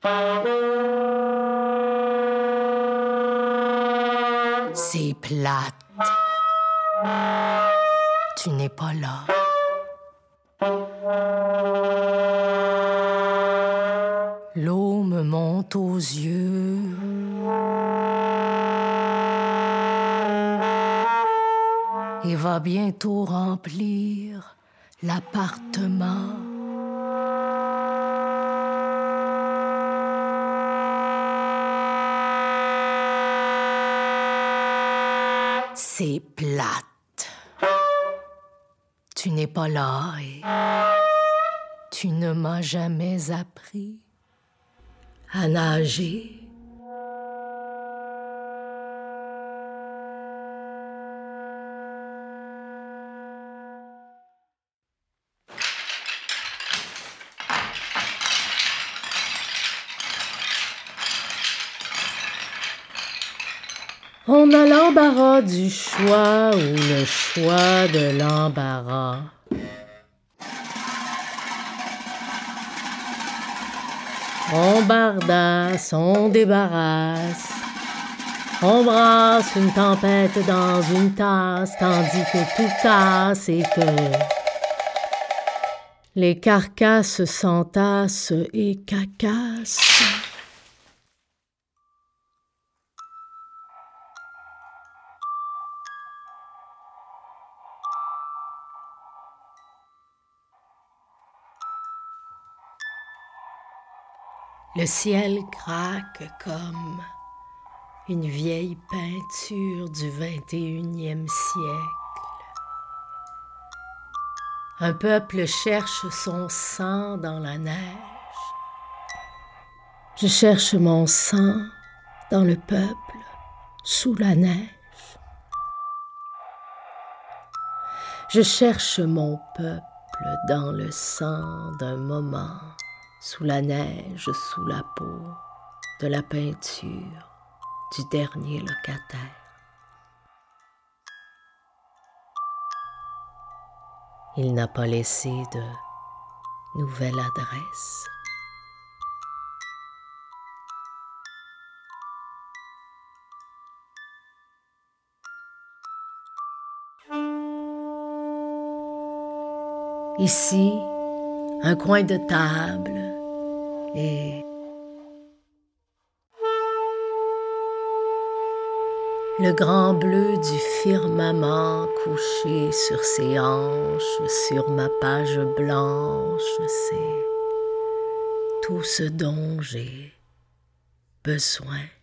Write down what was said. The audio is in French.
C'est plate. Tu n'es pas là. L'eau me monte aux yeux. Et va bientôt remplir l'appartement. C'est plate. Tu n'es pas là et tu ne m'as jamais appris à nager. On a l'embarras du choix ou le choix de l'embarras. On bardasse, on débarrasse. On brasse une tempête dans une tasse, tandis que tout casse et que les carcasses s'entassent et cacassent. Le ciel craque comme une vieille peinture du 21e siècle. Un peuple cherche son sang dans la neige. Je cherche mon sang dans le peuple, sous la neige. Je cherche mon peuple dans le sang d'un moment sous la neige, sous la peau de la peinture du dernier locataire. Il n'a pas laissé de nouvelle adresse. Ici, un coin de table et le grand bleu du firmament couché sur ses hanches, sur ma page blanche, c'est tout ce dont j'ai besoin.